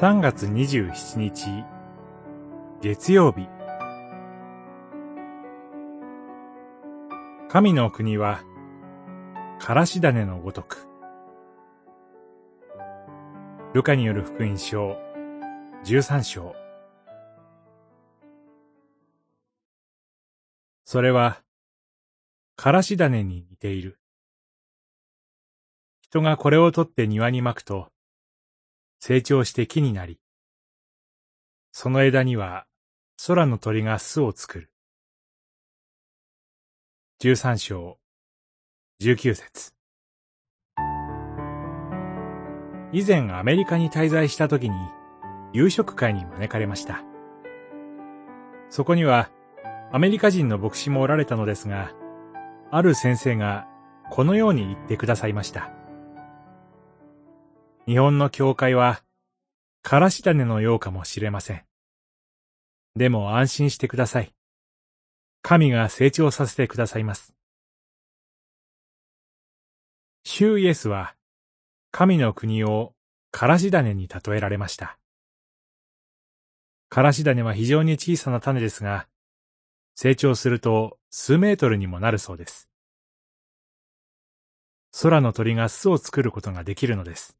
3月27日、月曜日。神の国は、からし種のごとく。ルカによる福音書、13章。それは、からし種に似ている。人がこれを取って庭に巻くと、成長して木になり、その枝には空の鳥が巣を作る。十三章、十九節。以前アメリカに滞在した時に夕食会に招かれました。そこにはアメリカ人の牧師もおられたのですが、ある先生がこのように言ってくださいました。日本の教会は、からし種のようかもしれません。でも安心してください。神が成長させてくださいます。主イエスは、神の国をからし種に例えられました。からし種は非常に小さな種ですが、成長すると数メートルにもなるそうです。空の鳥が巣を作ることができるのです。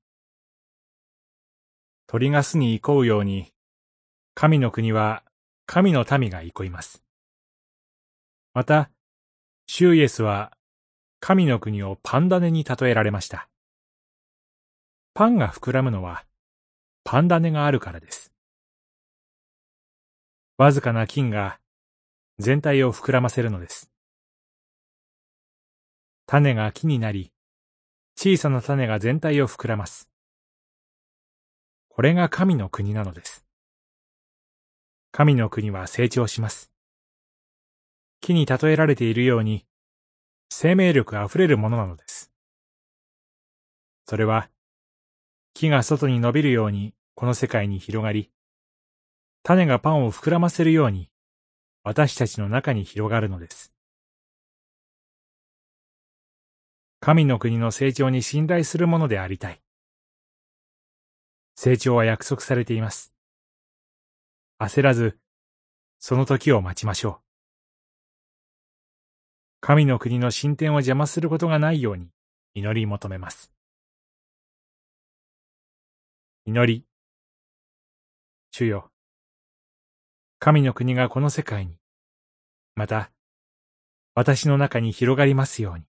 鳥が巣に行こうように、神の国は神の民が憩います。また、シューイエスは神の国をパン種に例えられました。パンが膨らむのはパン種があるからです。わずかな菌が全体を膨らませるのです。種が木になり、小さな種が全体を膨らます。これが神の国なのです。神の国は成長します。木に例えられているように、生命力あふれるものなのです。それは、木が外に伸びるようにこの世界に広がり、種がパンを膨らませるように、私たちの中に広がるのです。神の国の成長に信頼するものでありたい。成長は約束されています。焦らず、その時を待ちましょう。神の国の進展を邪魔することがないように祈り求めます。祈り。主よ。神の国がこの世界に、また、私の中に広がりますように。